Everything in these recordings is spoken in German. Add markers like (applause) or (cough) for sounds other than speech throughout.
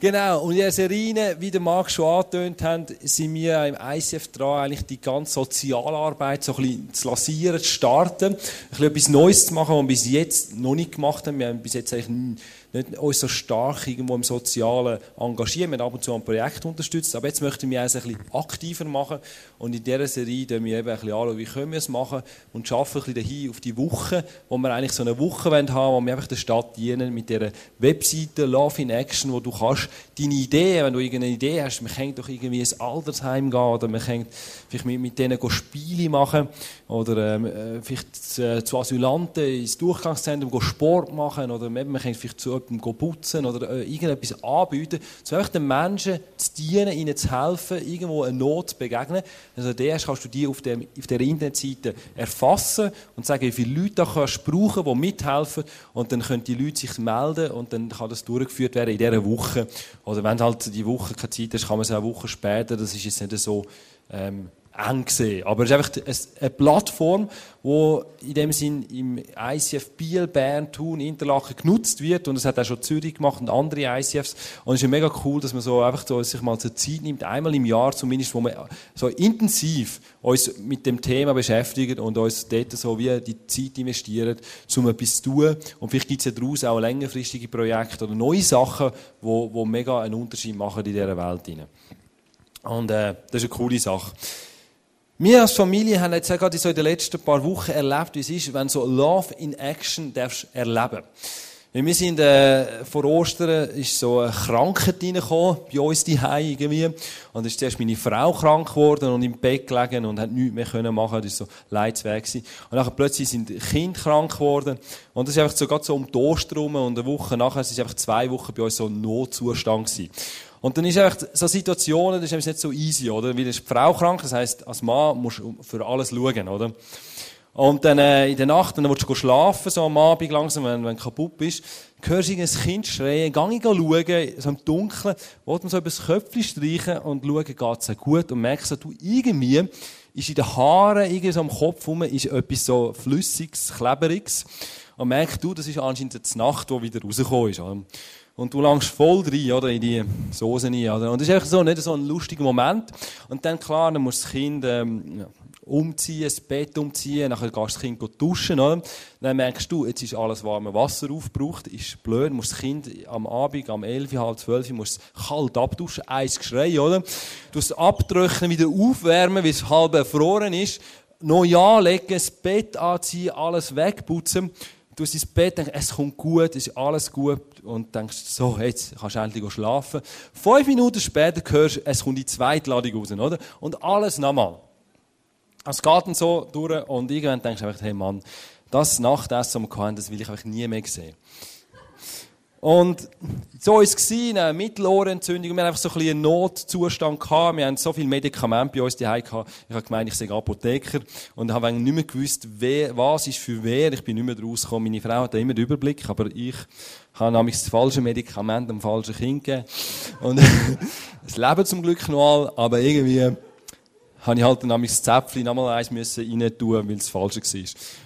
genau. Und in der Serie, wie der Marc schon angetönt hat, sind wir im ICF dran, eigentlich die ganze Sozialarbeit so ein bisschen zu lancieren, zu starten. Ein bisschen etwas Neues zu machen, was wir bis jetzt noch nicht gemacht haben. Wir haben bis jetzt eigentlich nicht uns so stark irgendwo im Sozialen engagieren. Wir haben ab und zu ein Projekt unterstützt, aber jetzt möchten wir es ein bisschen aktiver machen und in dieser Serie schauen wir eben ein bisschen an, wie können wir es machen und schaffen ein bisschen dahin auf die Woche, wo wir eigentlich so eine Woche haben wollen, wo wir einfach der Stadt dienen mit dieser Webseite Love in Action, wo du kannst deine Idee, wenn du irgendeine Idee hast, man kann doch irgendwie ins Altersheim gehen oder man kann vielleicht mit, mit denen Spiele machen oder ähm, äh, vielleicht äh, zu Asylanten ins Durchgangszentrum Sport machen oder man kann vielleicht zu jemandem putzen oder äh, irgendetwas anbieten, so einfach den Menschen zu dienen, ihnen zu helfen, irgendwo eine Not zu begegnen. Also das kannst du die auf, dem, auf der Internetseite erfassen und sagen, wie viele Leute da kannst du brauchen, die mithelfen und dann können die Leute sich melden und dann kann das durchgeführt werden in dieser Woche. Oder wenn halt die Woche keine Zeit ist, kann man es auch eine Woche später, das ist jetzt nicht so ähm, eng gesehen. Aber es ist einfach eine Plattform, die in dem Sinn im ICF Biel, Bern, Thun, Interlaken genutzt wird. Und es hat auch schon Zürich gemacht und andere ICFs. Und es ist mega cool, dass man so einfach so sich mal zur Zeit nimmt, einmal im Jahr zumindest, wo man so intensiv uns mit dem Thema beschäftigt und uns dort so wie die Zeit investiert, um etwas zu tun. Und vielleicht gibt es ja daraus auch längerfristige Projekte oder neue Sachen, die, die mega einen Unterschied machen in dieser Welt. Und äh, das ist eine coole Sache. Wir als Familie haben jetzt gerade so in den letzten paar Wochen erlebt, wie es ist, wenn so Love in Action darfst erleben. Wir sind, äh, vor Ostern ist so eine Krankheit reingekommen, bei uns die irgendwie. Und ist zuerst meine Frau krank geworden und im Bett gelegen und hat nichts mehr können machen. Das war so leidsweg. Und dann plötzlich sind Kinder krank geworden. Und das ist einfach so, gerade so um die Ostern rum und eine Woche nachher, es ist einfach zwei Wochen bei uns so ein Notzustand gewesen. Und dann ist einfach so Situationen, das ist nicht so easy, oder? Weil ist die Frau krank, das heisst, als Mann musst du für alles schauen, oder? Und dann äh, in der Nacht, dann willst du schlafen, so am Abend langsam, wenn, wenn du kaputt bist, hörst du ein Kind schreien, geh ich schauen, so im Dunkeln, willst man so über das Köpfchen streichen und schauen, geht es gut und merkst so, du, irgendwie ist in den Haaren, irgendwie so am Kopf rum, ist etwas so Flüssiges, Kleberiges. Und merkst du, das ist anscheinend die Nacht, die wieder rausgekommen ist. Oder? Und du langst voll rein, oder, in die Soße rein, oder? Und das ist einfach so, nicht so ein lustiger Moment. Und dann, klar, dann muss das Kind, ähm, umziehen, das Bett umziehen, nachher gehst das Kind duschen, oder? Dann merkst du, jetzt ist alles warme Wasser aufgebraucht, ist blöd, musst das Kind am Abend, am 11, halb 12, musst kalt abduschen, eins Geschrei, oder? Du es abtrocknen, wieder aufwärmen, weil es halb erfroren ist, noch ja legen, das Bett anziehen, alles wegputzen, du ins Bett, denkst, es kommt gut, es ist alles gut und denkst, so, jetzt kannst du endlich schlafen. Fünf Minuten später hörst du, es kommt die zweite Ladung raus, oder? Und alles nochmal. Es geht dann so durch und irgendwann denkst du einfach, hey Mann, das Nachtessen, das wir hatten, das will ich einfach nie mehr sehen. Und so war es, eine Mittelohrentzündung. Wir hatten einfach so ein einen Notzustand gehabt. Wir hatten so viele Medikamente bei uns daheim gehabt. Ich habe gemeint, ich sei Apotheker. Und habe nicht mehr gewusst, wer, was ist für wer. Ich bin nicht mehr rausgekommen. Meine Frau hat immer den Überblick, aber ich habe nämlich das falsche Medikament dem falschen Kind gegeben. Und (laughs) es leben zum Glück noch alle, aber irgendwie habe ich halt dann das Zäpfchen nochmal eins müssen rein tun, weil es falsch war.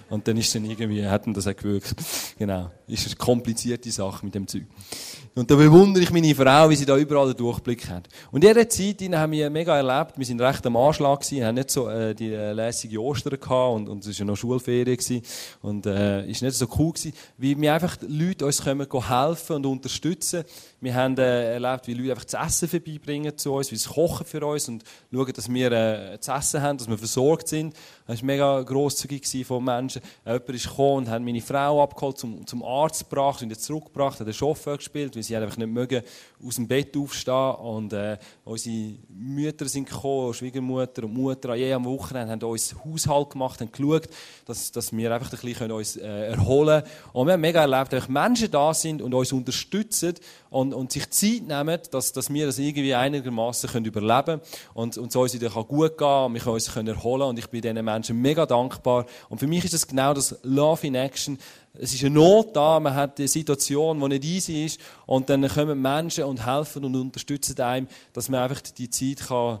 Und dann ist dann irgendwie, hat dann das auch gewirkt. Genau. Ist eine komplizierte Sache mit dem Zeug. Und da bewundere ich meine Frau, wie sie da überall den Durchblick hat. Und in dieser Zeit haben wir mega erlebt, wir sind recht am Anschlag gewesen, haben nicht so äh, die äh, lässige Ostern gehabt und, und es war ja noch Schulferien gewesen. Und äh, ist nicht so cool gewesen, wie wir einfach Leute uns können helfen und unterstützen. Wir haben äh, erlebt, wie Leute einfach das Essen vorbeibringen zu uns, wie sie kochen für uns und schauen, dass wir äh, zu essen haben, dass wir versorgt sind. Das war mega grosszügig von Menschen. Jemand ist gekommen und hat meine Frau abgeholt, zum, zum Arzt gebracht und zurückgebracht, hat den Chauffeur gespielt, weil sie einfach nicht mögen, aus dem Bett aufstehen. Und äh, unsere Mütter sind gekommen, Schwiegermutter und Mutter, an jedem Wochenende haben uns Haushalt gemacht, haben geschaut, dass, dass wir einfach ein bisschen uns äh, erholen können. Und wir haben mega erlebt, dass Menschen da sind und uns unterstützen und, und sich Zeit nehmen, dass, dass wir das irgendwie einigermaßen überleben können und, und so uns wieder gut gehen und wir können uns erholen Und ich bin diesen Menschen mega dankbar. Und für mich ist das genau das Love in Action. Es ist eine Not da, man hat eine Situation, die nicht easy ist und dann kommen Menschen und helfen und unterstützen einem, dass man einfach die Zeit kann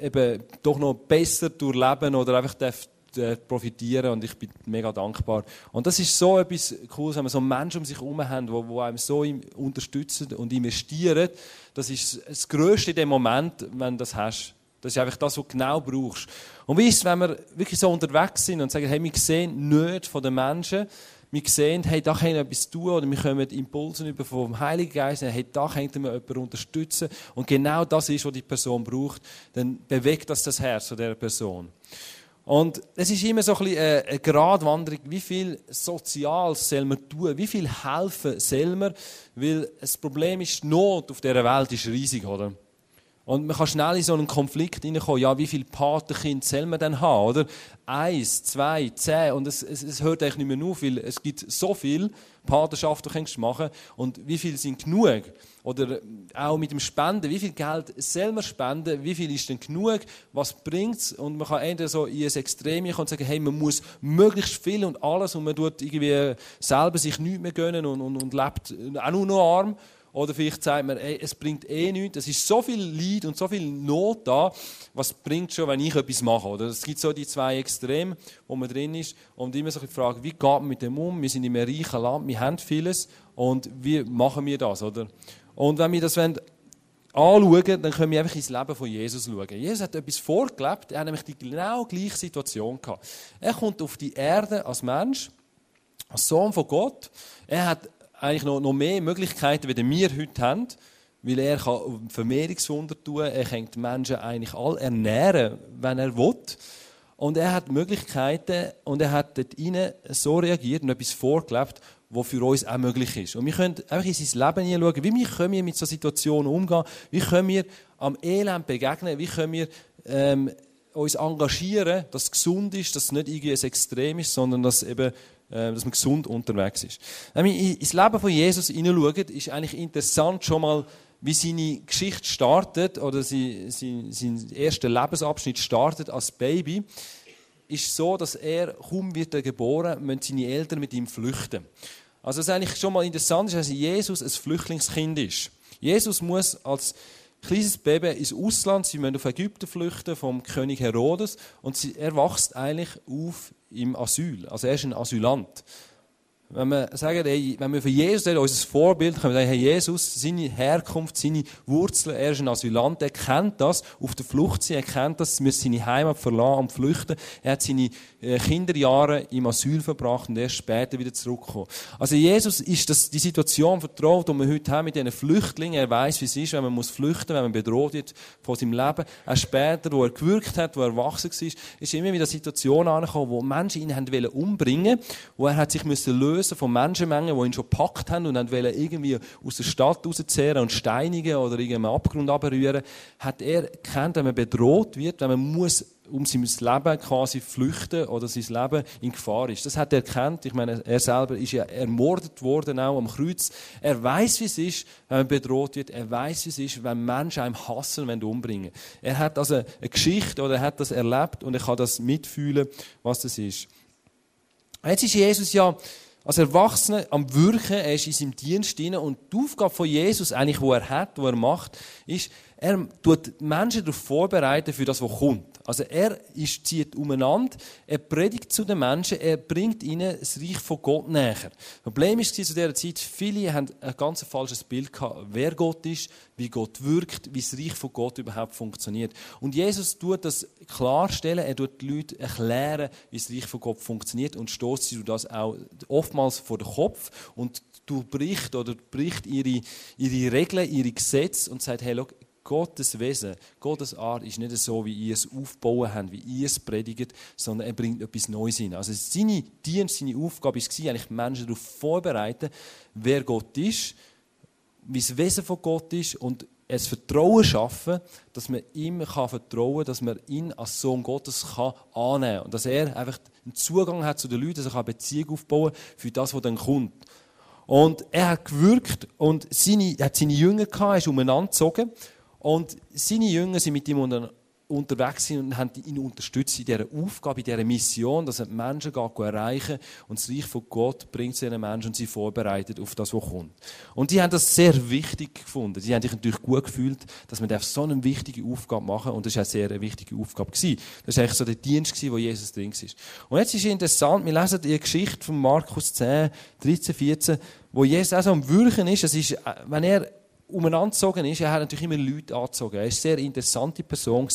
eben doch noch besser durchleben oder einfach äh, profitieren und ich bin mega dankbar. Und das ist so etwas Cooles, wenn man so Menschen um sich herum haben, die, die einem so unterstützen und investieren. Das ist das Größte in dem Moment, wenn du das hast. Das ist einfach das, was du genau brauchst. Und wie ist wenn wir wirklich so unterwegs sind und sagen, hey, wir sehen nicht von den Menschen, wir sehen, hey, da können wir etwas tun oder wir kommen Impulse über vom Heiligen Geist, hey, da könnten wir jemanden unterstützen und genau das ist, was die Person braucht, dann bewegt das das Herz von dieser Person. Und es ist immer so ein bisschen eine Gratwanderung, wie viel Soziales soll man tun, wie viel helfen soll man, weil das Problem ist, die Not auf dieser Welt ist riesig, oder? Und man kann schnell in so einen Konflikt hineinkommen. Ja, wie viele Patenkinder soll man denn haben, oder? Eins, zwei, zehn. Und es, es, es hört eigentlich nicht mehr auf, weil es gibt so viel Patenschaften, die du machen Und wie viele sind genug? Oder auch mit dem Spenden. Wie viel Geld soll man spenden? Wie viel ist denn genug? Was bringt es? Und man kann entweder so in ein Extrem kommen und sagen, hey, man muss möglichst viel und alles und man tut irgendwie selber sich nichts mehr gönnen und, und, und lebt auch nur noch arm. Oder vielleicht sagt man, ey, es bringt eh nichts, es ist so viel Leid und so viel Not da, was bringt schon, wenn ich etwas mache? Oder? Es gibt so die zwei Extreme, wo man drin ist und immer so die Frage, wie geht man mit dem um? Wir sind in einem reichen Land, wir haben vieles und wie machen wir das? Oder? Und wenn wir das anschauen, dann können wir einfach ins Leben von Jesus schauen. Jesus hat etwas vorgelebt, er hat nämlich die genau gleiche Situation gehabt. Er kommt auf die Erde als Mensch, als Sohn von Gott. Er hat eigentlich noch, noch mehr Möglichkeiten, wie wir heute haben, weil er kann Vermehrungswunder tun, er kann die Menschen eigentlich all ernähren, wenn er will. Und er hat Möglichkeiten und er hat dort rein so reagiert und etwas vorgelebt, was für uns auch möglich ist. Und wir können einfach in sein Leben hineinschauen, wie wir können wir mit solchen Situationen umgehen, wie können wir am Elend begegnen, wie können wir ähm, uns engagieren, dass es gesund ist, dass es nicht irgendwie ein Extrem ist, sondern dass eben dass man gesund unterwegs ist. Wenn wir ins Leben von Jesus hineinschauen, ist eigentlich interessant schon mal, wie seine Geschichte startet oder sein, sein, sein erster Lebensabschnitt startet als Baby, ist so, dass er kaum wird er geboren, müssen seine Eltern mit ihm flüchten. Also ist eigentlich schon mal interessant, dass Jesus ein Flüchtlingskind ist. Jesus muss als kleines Baby ins Ausland, sie müssen auf Ägypten flüchten vom König Herodes und er wächst eigentlich auf im Asyl. Also er ist ein Asylant. Wenn wir sagen, hey, wenn wir für Jesus reden, unser Vorbild, können wir sagen, hey, Jesus, seine Herkunft, seine Wurzeln, er ist ein Asylant, er kennt das, auf der Flucht sein, er kennt das, wir seine Heimat verlassen und flüchten. Er hat seine äh, Kinderjahre im Asyl verbracht und erst später wieder zurückgekommen. Also Jesus ist das, die Situation vertraut, die wir heute haben mit diesen Flüchtlingen. Er weiß, wie es ist, wenn man muss flüchten, wenn man bedroht wird von seinem Leben. Auch später, wo er gewirkt hat, wo er erwachsen war, ist immer wieder Situationen angekommen, wo Menschen ihn haben umbringen wo er hat sich müssen lösen lösen von Menschenmengen, die ihn schon gepackt haben und dann irgendwie aus der Stadt rauszehren und steinigen oder irgendeinen Abgrund abrühren, hat er erkannt, wenn man bedroht wird, wenn man muss um sein Leben quasi flüchten oder sein Leben in Gefahr ist. Das hat er erkannt. Ich meine, er selber ist ja ermordet worden auch am Kreuz. Er weiß, wie es ist, wenn man bedroht wird. Er weiß, wie es ist, wenn Menschen einem hassen und umbringen. Er hat also eine Geschichte oder er hat das erlebt und er kann das mitfühlen, was das ist. Jetzt ist Jesus ja als Erwachsener am Wirken, er ist in seinem Dienst drin und die Aufgabe von Jesus, eigentlich, wo er hat, wo er macht, ist, er tut Menschen darauf vorbereiten für das, was kommt. Also er ist, zieht umeinander, er predigt zu den Menschen, er bringt ihnen das Reich von Gott näher. Das Problem ist zu dieser Zeit, viele haben ein ganz falsches Bild gehabt, wer Gott ist, wie Gott wirkt, wie das Reich von Gott überhaupt funktioniert. Und Jesus tut das klarstellen, er tut die Leute erklären, wie das Reich von Gott funktioniert und stoßt sie das auch oftmals vor den Kopf und du bricht oder bricht ihre, ihre Regeln, ihre Gesetze und sagt, hey, look, Gottes Wesen, Gottes Art ist nicht so, wie ihr es aufbauen habt, wie ihr es predigt, sondern er bringt etwas Neues hin. Also seine Dienst, seine Aufgabe war eigentlich Menschen darauf vorbereiten, wer Gott ist, wie das Wesen von Gott ist und es Vertrauen schaffen, dass man ihm kann vertrauen kann, dass man ihn als Sohn Gottes kann annehmen kann. Und dass er einfach einen Zugang hat zu den Leuten, dass er eine Beziehung aufbauen kann für das, was dann kommt. Und er hat gewirkt und seine, hat seine Jünger gehabt, er ist umeinander gezogen und seine Jünger sind mit ihm unterwegs sind und haben ihn unterstützt in dieser Aufgabe, in dieser Mission, dass er die Menschen erreichen und das Reich von Gott bringt zu den Menschen und sie vorbereitet auf das, was kommt. Und die haben das sehr wichtig gefunden. Sie haben sich natürlich gut gefühlt, dass man so eine wichtige Aufgabe machen und das war auch sehr eine wichtige Aufgabe. Das war eigentlich so der Dienst, wo Jesus drin war. Und jetzt ist es interessant, wir lesen die Geschichte von Markus 10, 13, 14, wo Jesus auch so am Wirken ist. Es ist, äh, wenn er umeinander gezogen ist, er hat natürlich immer Leute angezogen. Er war eine sehr interessante Person.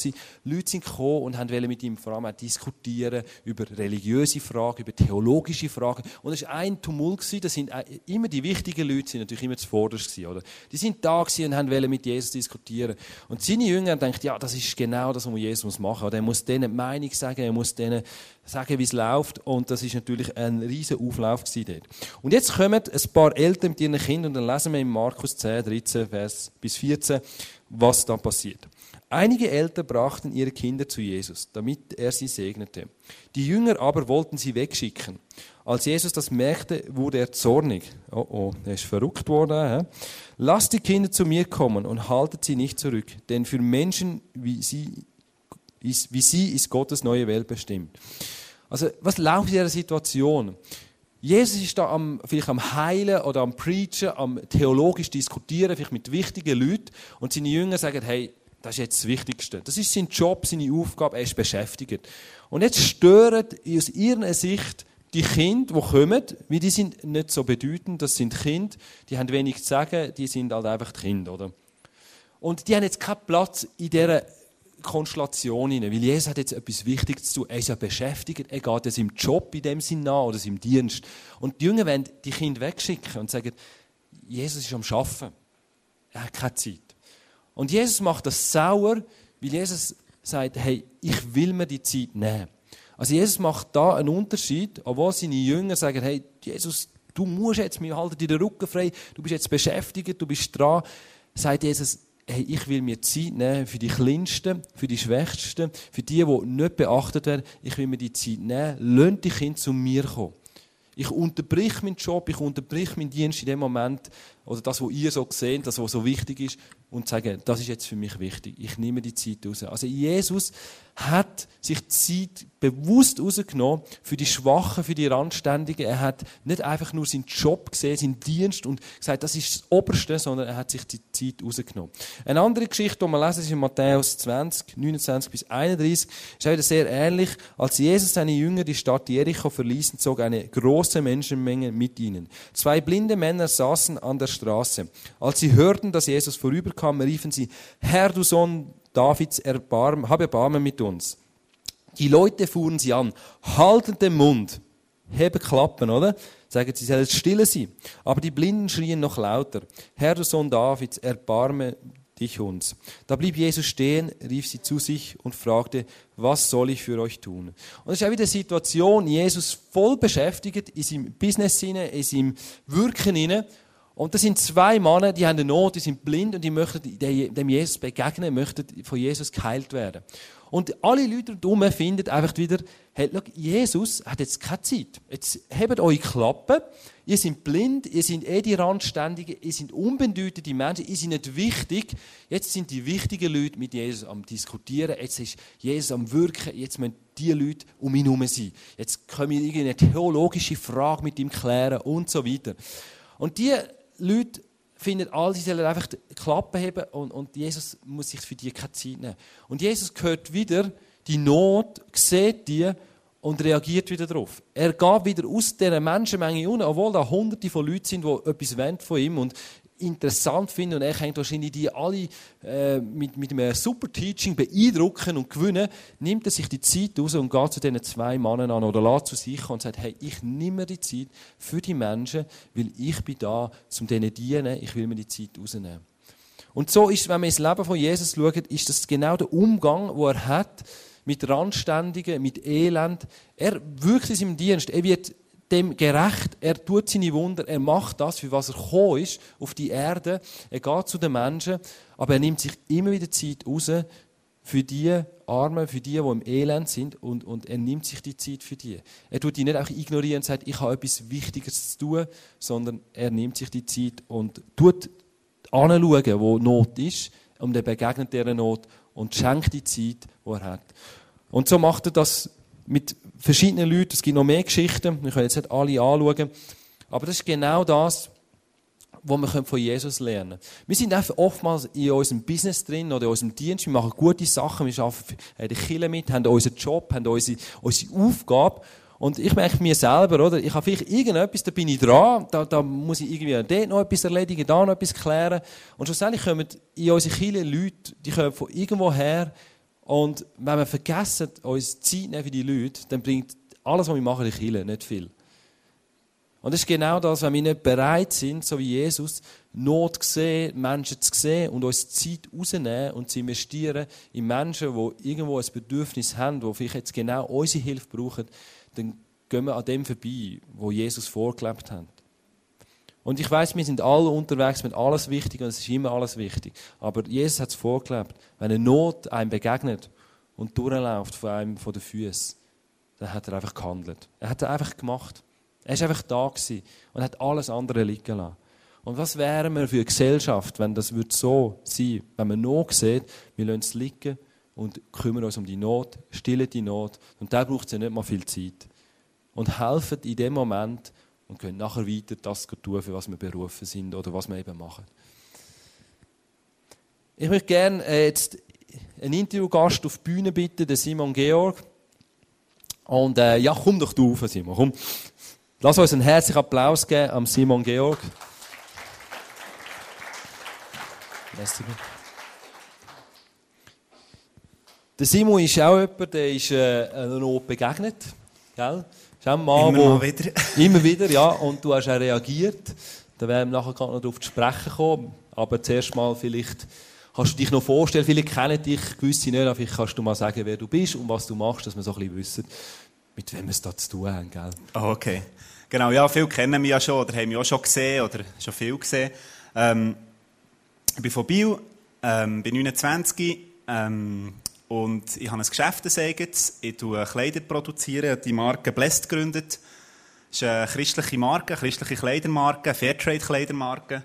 Leute sind gekommen und wollten mit ihm vor allem auch diskutieren über religiöse Fragen, über theologische Fragen. Und es war ein Tumult. Das sind immer die wichtigen Leute, sind natürlich immer zuvorderst oder? Die sind da und wollten mit Jesus diskutieren. Und seine Jünger gedacht, ja, das ist genau das, was Jesus machen muss. Er muss denen die Meinung sagen, er muss denen sagen, wie es läuft. Und das ist natürlich ein riesen Auflauf dort. Und jetzt kommen ein paar Eltern mit ihren Kindern und dann lesen wir in Markus 10, 13, Vers bis 14, was da passiert. Einige Eltern brachten ihre Kinder zu Jesus, damit er sie segnete. Die Jünger aber wollten sie wegschicken. Als Jesus das merkte, wurde er zornig. Oh oh, er ist verrückt worden. He? Lasst die Kinder zu mir kommen und haltet sie nicht zurück, denn für Menschen wie sie ist, wie sie ist Gottes neue Welt bestimmt. Also, was läuft in dieser Situation? Jesus ist da am, vielleicht am Heilen oder am Preachen, am theologisch diskutieren, vielleicht mit wichtigen Leuten. Und seine Jünger sagen, hey, das ist jetzt das Wichtigste. Das ist sein Job, seine Aufgabe, er ist beschäftigt. Und jetzt stören aus ihrer Sicht die Kinder, die kommen, weil die sind nicht so bedeutend, das sind Kinder, die haben wenig zu sagen, die sind halt einfach die Kinder, oder? Und die haben jetzt keinen Platz in dieser Konstellation hinein. Weil Jesus hat jetzt etwas Wichtiges zu tun. Er ist ja beschäftigt. Er geht ja seinem Job in dem Sinne nach oder seinem Dienst. Und die Jünger wollen die Kinder wegschicken und sagen, Jesus ist am Arbeiten. Er hat keine Zeit. Und Jesus macht das sauer, weil Jesus sagt, hey, ich will mir die Zeit nehmen. Also Jesus macht da einen Unterschied, obwohl seine Jünger sagen, hey, Jesus, du musst jetzt, mir halten dir den Rücken frei, du bist jetzt beschäftigt, du bist dran. Sagt Jesus, hey, ich will mir Zeit nehmen für die Kleinsten, für die Schwächsten, für die, die nicht beachtet werden. Ich will mir die Zeit nehmen. Lasst die Kinder zu mir kommen. Ich unterbrich meinen Job, ich unterbrich meinen Dienst in dem Moment, oder das, was ihr so seht, das, was so wichtig ist, und sage, das ist jetzt für mich wichtig. Ich nehme die Zeit raus. Also Jesus hat sich Zeit bewusst rausgenommen für die Schwachen, für die Randständigen. Er hat nicht einfach nur seinen Job gesehen, seinen Dienst und gesagt, das ist das Oberste, sondern er hat sich die Zeit rausgenommen. Eine andere Geschichte, die wir lesen, ist in Matthäus 20, 29 bis 31, ist auch wieder sehr ähnlich. Als Jesus seine Jünger die Stadt Jericho verließen, zog eine große Menschenmenge mit ihnen. Zwei blinde Männer saßen an der Straße. Als sie hörten, dass Jesus vorüberkam, riefen sie, Herr, du Sohn Davids, erbarm, hab Erbarmen mit uns. Die Leute fuhren sie an, halten den Mund, heben Klappen, oder? Sagen sie, sollen stille sein. Aber die Blinden schrien noch lauter, Herr, du Sohn Davids, erbarme dich uns. Da blieb Jesus stehen, rief sie zu sich und fragte, was soll ich für euch tun? Und das ist auch wieder eine Situation, Jesus voll beschäftigt in seinem Business, in seinem Wirken und das sind zwei Männer, die haben eine Not, die sind blind und die möchten dem Jesus begegnen, möchten von Jesus geheilt werden. Und alle Leute rundherum finden einfach wieder, hey, look, Jesus hat jetzt keine Zeit. Jetzt hebt eure Klappen. Ihr seid blind, ihr seid eh die Randständigen, ihr seid unbedeutende Menschen, ihr seid nicht wichtig. Jetzt sind die wichtigen Leute mit Jesus am Diskutieren. Jetzt ist Jesus am Wirken. Jetzt müssen die Leute um ihn herum sein. Jetzt können wir irgendeine theologische Frage mit ihm klären und so weiter. Und die Leute finden, all die sollen einfach die Klappe haben und, und Jesus muss sich für die keine Zeit nehmen. Und Jesus hört wieder die Not, sieht die und reagiert wieder darauf. Er geht wieder aus dieser Menschenmenge unten, obwohl da hunderte von Leuten sind, die etwas von ihm und interessant finden und er kann wahrscheinlich die alle äh, mit, mit einem super Teaching beeindrucken und gewinnen, nimmt er sich die Zeit raus und geht zu diesen zwei Männern an oder lässt zu sich und sagt, hey, ich nehme die Zeit für die Menschen, weil ich bin da, um denen zu dienen, ich will mir die Zeit rausnehmen. Und so ist, wenn man ins Leben von Jesus schaut, ist das genau der Umgang, wo er hat mit Randständigen, mit Elend. Er wirkt in seinem Dienst. Er wird dem gerecht. Er tut seine Wunder. Er macht das, für was er gekommen ist, auf die Erde. Er geht zu den Menschen. Aber er nimmt sich immer wieder Zeit raus für die Armen, für die, die im Elend sind. Und, und er nimmt sich die Zeit für die. Er tut die nicht einfach ignorieren und sagt, ich habe etwas Wichtiges zu tun, sondern er nimmt sich die Zeit und tut anschauen, wo Not ist. und er begegnet dieser Not und schenkt die Zeit, die er hat. Und so macht er das mit verschiedenen Leuten. Es gibt noch mehr Geschichten. Wir können jetzt nicht alle anschauen. Aber das ist genau das, was wir von Jesus lernen können. Wir sind einfach oftmals in unserem Business drin oder in unserem Dienst. Wir machen gute Sachen. Wir arbeiten in der mit, haben unseren Job, haben unsere, unsere Aufgabe. Und ich merke mir selber, oder? Ich habe vielleicht irgendetwas, da bin ich dran, da, da muss ich irgendwie dort noch etwas erledigen, da noch etwas klären. Und schlussendlich kommen in unsere Kirche Leute, die kommen von irgendwo her. Und wenn wir vergessen, uns Zeit nehmen für die Leute, dann bringt alles, was wir machen, in Kirche nicht viel. Und das ist genau das, wenn wir nicht bereit sind, so wie Jesus, Not zu sehen, Menschen zu sehen und uns Zeit rausnehmen und zu investieren in Menschen, die irgendwo ein Bedürfnis haben, die vielleicht jetzt genau unsere Hilfe brauchen, dann gehen wir an dem vorbei, wo Jesus vorgelebt hat. Und ich weiß, wir sind alle unterwegs mit alles wichtig und es ist immer alles wichtig. Aber Jesus hat es vorgelebt. Wenn eine Not einem begegnet und durchläuft von einem von den Füßen, dann hat er einfach gehandelt. Er hat es einfach gemacht. Er war einfach da und hat alles andere liegen lassen. Und was wären wir für eine Gesellschaft, wenn das so sein würde? Wenn man Not sieht, wir lassen es liegen und kümmern uns um die Not, stillen die Not. Und da braucht es ja nicht mal viel Zeit. Und helfen in dem Moment und können nachher weiter das tun, für was wir berufen sind oder was wir eben machen. Ich möchte gerne äh, jetzt einen Interviewgast auf die Bühne bitten, den Simon Georg. Und äh, ja, komm doch du auf, Simon, komm. Lass uns einen herzlichen Applaus geben am Simon Georg. Der Simon ist auch jemand, der ist äh, Not begegnet. Gell? Ist auch ein Mann, immer mal wieder. (laughs) immer wieder, ja. Und du hast auch reagiert. Da werden wir nachher noch darauf zu sprechen kommen. Aber zuerst mal vielleicht kannst du dich noch vorstellen, viele kennen dich, gewisse nicht, aber vielleicht kannst du mal sagen, wer du bist und was du machst, dass wir so ein bisschen wissen, mit wem wir es da zu tun haben. Gell? Oh, okay. Genau, ja, viele kennen mich ja schon oder haben mich auch schon gesehen oder schon viel gesehen. Ähm, ich bin von Biel, ähm, bin 29 ähm, und ich habe ein Geschäft eigenes. Ich produziere Kleider, produzieren, die Marke Blessed gegründet. Das ist eine christliche Marke, eine christliche Kleidermarke, Fairtrade-Kleidermarke.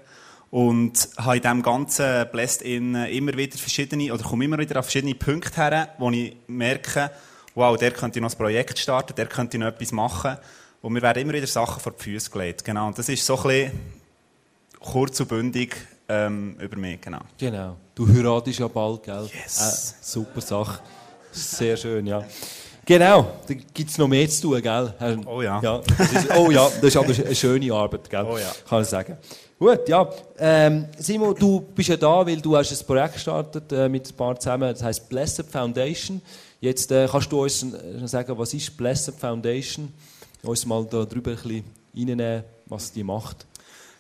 Und habe in diesem ganzen Blessed in immer wieder verschiedene, oder komme immer wieder auf verschiedene Punkte her, wo ich merke, wow, der könnte noch ein Projekt starten, der könnte noch etwas machen. Und mir werden immer wieder Sachen vor die Füße gelegt. Genau. Und das ist so ein bisschen kurz und bündig ähm, über mich. Genau. Genau. Du heiratest ja bald, gell? Yes. Äh, super Sache. Sehr schön, ja. Genau, da gibt es noch mehr zu tun, gell? Oh ja. ja ist, oh ja, das ist aber eine schöne Arbeit, gell? Oh ja. Kann ich sagen. Gut, ja. Ähm, Simon, du bist ja da, weil du hast ein Projekt gestartet äh, mit ein paar zusammen, das heißt Blessed Foundation. Jetzt äh, kannst du uns sagen, was ist Blessed Foundation? uns mal darüber ein bisschen reinnehmen, was die macht.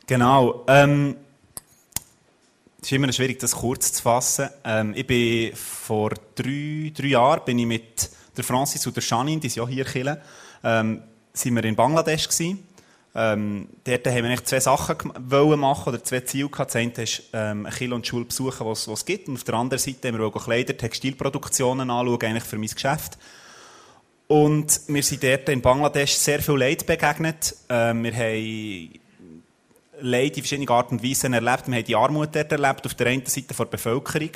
Genau. Ähm, es ist immer schwierig, das kurz zu fassen. Ähm, ich bin vor drei, drei Jahren bin ich mit der Francis und der Janine, die sind auch hier Chile, ähm, sind wir in Bangladesch gewesen. Ähm, dort haben wir zwei Sachen machen oder zwei Ziele gehabt. Das eine ist ähm, Kirche und Schule besuchen, was es gibt. Und auf der anderen Seite haben wir auch Kleider, Textilproduktionen anschauen, eigentlich für mein Geschäft. Und wir sind dort in Bangladesch sehr viel Leid begegnet. Ähm, wir haben Leid in verschiedenen Arten und Weisen erlebt. Wir haben die Armut dort erlebt, auf der einen Seite der Bevölkerung.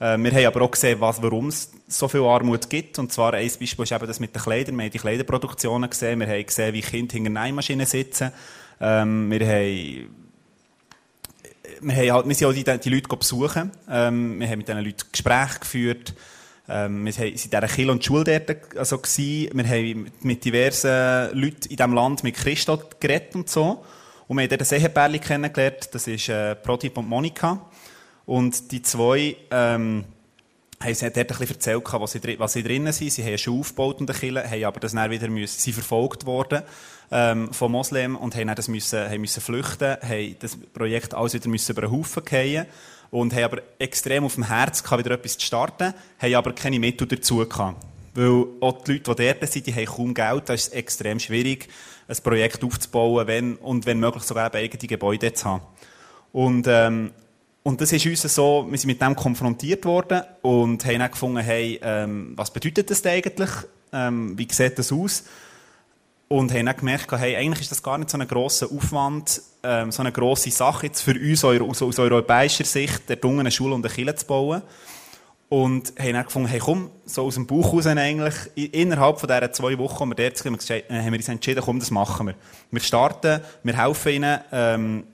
Äh, wir haben aber auch gesehen, was, warum es so viel Armut gibt. Und zwar ein Beispiel ist eben das mit den Kleidern. Wir haben die Kleiderproduktionen gesehen. Wir haben gesehen, wie Kinder hinter Nähmaschinen sitzen. Ähm, wir haben wir, haben halt, wir sind auch die, die Leute besuchen. Ähm, wir haben mit diesen Leuten Gespräche geführt. Ähm, wir waren in dieser Kirche und Schule also gewesen. Wir haben mit diversen Leuten in diesem Land mit Christo geredet und so. Und wir haben dort ein Ehepärchen kennengelernt, das ist äh, Prodip und Monika. Und die zwei ähm, haben sie dort ein bisschen erzählt, was sie, was sie drinnen sind. Sie haben eine Schule aufgebaut und Kirche, haben aber das dann wieder müssen, sie verfolgt worden ähm, von Moslems und haben dann das müssen, haben müssen flüchten, haben das Projekt alles wieder müssen über den Haufen fallen und haben aber extrem auf dem Herz gehabt, wieder etwas zu starten, haben aber keine Mittel dazu gehabt. Weil auch die Leute, die dort sind, die haben kaum Geld, da ist extrem schwierig, ein Projekt aufzubauen wenn, und wenn möglich sogar eigene Gebäude zu haben. Und, ähm, und das ist uns so, wir sind mit dem konfrontiert worden und haben dann gefunden, hey, ähm, was bedeutet das eigentlich? Ähm, wie sieht das aus? und haben dann gemerkt, hey, eigentlich ist das gar nicht so ein grosser Aufwand, ähm, so eine grosse Sache jetzt für uns aus, aus europäischer Sicht, der eine Schule und eine Kirche zu bauen. Und haben dann gefunden, hey, komm, so aus dem Bauch raus eigentlich, innerhalb von diesen zwei Wochen, die wir dort waren, haben wir uns entschieden, komm, das machen wir. Wir starten, wir helfen ihnen, ähm,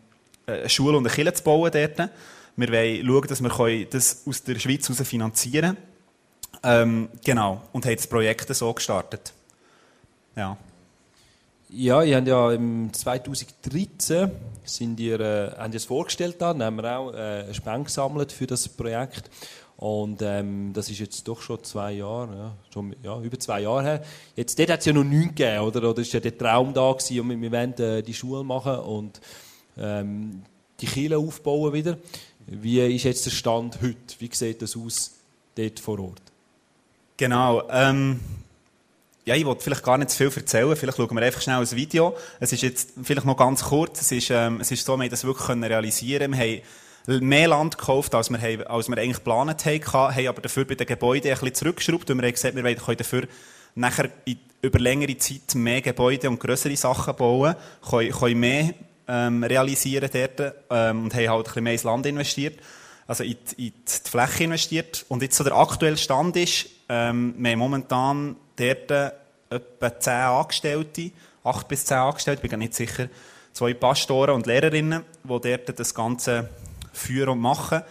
eine Schule und eine Kirche zu bauen dort. Wir wollen schauen, dass wir das aus der Schweiz heraus finanzieren können. Ähm, genau. Und haben das Projekt so gestartet. Ja. Ja, ihr habt ja im 2013 sind ihr, äh, haben ihr es vorgestellt, dann haben wir auch äh, Spenden gesammelt für das Projekt. Und ähm, das ist jetzt doch schon zwei Jahre, ja, schon ja, über zwei Jahre her. Jetzt, dort hat es ja noch nichts gegeben, oder? Oder ist ja der Traum da gewesen, und wir, wollen äh, die Schule machen und ähm, die Kirche aufbauen wieder. Wie ist jetzt der Stand heute? Wie sieht das aus dort vor Ort? Genau. Ähm, ja, ich wollte vielleicht gar nicht zu viel erzählen. Vielleicht schauen wir einfach schnell ein Video. Es ist jetzt vielleicht noch ganz kurz. Es ist, ähm, es ist so, wir haben das wirklich können. Wir haben mehr Land gekauft, als wir, als wir eigentlich geplant haben, haben aber dafür bei den Gebäuden bisschen zurückgeschraubt, und wir haben gesagt, wir können dafür nachher über längere Zeit mehr Gebäude und größere Sachen bauen, können, können mehr ähm, realisieren dort ähm, und haben halt ein bisschen mehr ins Land investiert, also in die, in die Fläche investiert. Und jetzt so der aktuelle Stand ist, ähm, wir haben momentan dort etwa 10 Angestellte, 8 bis 10 Angestellte, ich bin nicht sicher, zwei Pastoren und Lehrerinnen, die dort das Ganze führen und machen.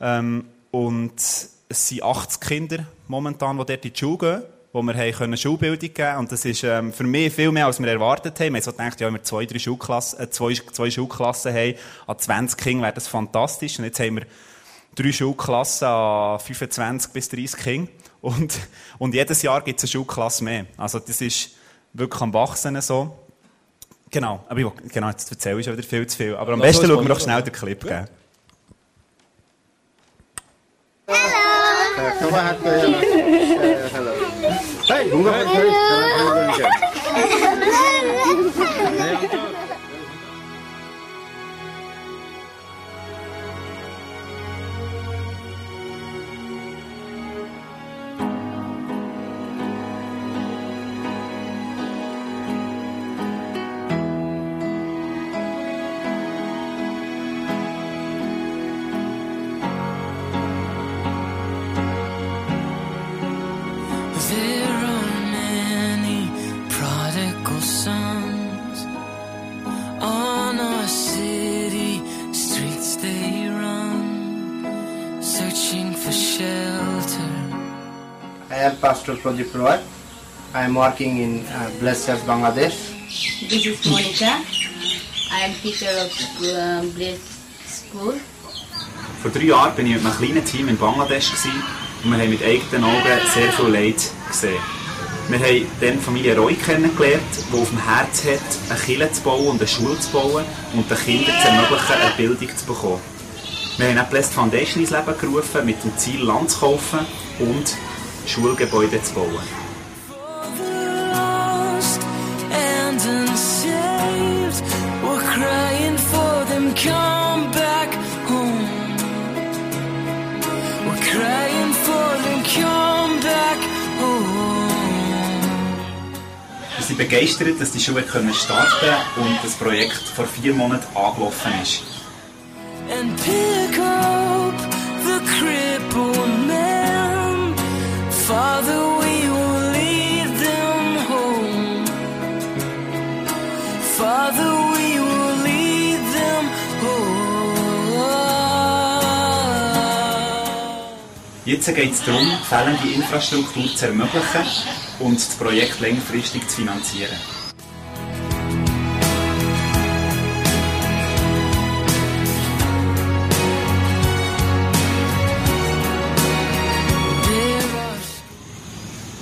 Ähm, und es sind 80 Kinder momentan, die dort in die Schule gehen wo wir haben können Schulbildung geben Und das ist ähm, für mich viel mehr, als wir erwartet haben. Wir haben so gedacht, ja, wenn wir zwei, drei Schulklassen, äh, zwei, zwei Schulklassen haben, an 20 Kindern wäre das fantastisch. Und jetzt haben wir drei Schulklassen an 25 bis 30 Kindern. Und, und jedes Jahr gibt es eine Schulklasse mehr. Also das ist wirklich am Wachsen so. Genau, aber ich, genau, jetzt erzähle ich schon wieder viel zu viel. Aber am Lass besten schauen wir doch schnell den Clip. Ja. Hallo! Hey, bunga pa Pastor Pradeep Roy. I am working in uh, Blessed Church, Bangladesh. This is Monica. I am teacher of uh, Blessed School. Vor drei Jahren bin ich mit einem kleinen Team in Bangladesch und wir haben mit eigenen Augen sehr viel Leid gesehen. Wir haben dann Familie Roy kennengelernt, die auf dem Herz hat, eine Kirche zu bauen und eine Schule zu bauen und den Kindern zu ermöglichen, eine Bildung zu bekommen. Wir haben auch Blessed Foundation ins Leben gerufen, mit dem Ziel, Land zu kaufen und Schulgebäude zu bauen. Wir sind begeistert, dass die Schule starten können und das Projekt vor vier Monaten angelaufen ist. Jetzt geht es darum, fehlende Infrastruktur zu ermöglichen und das Projekt längerfristig zu finanzieren.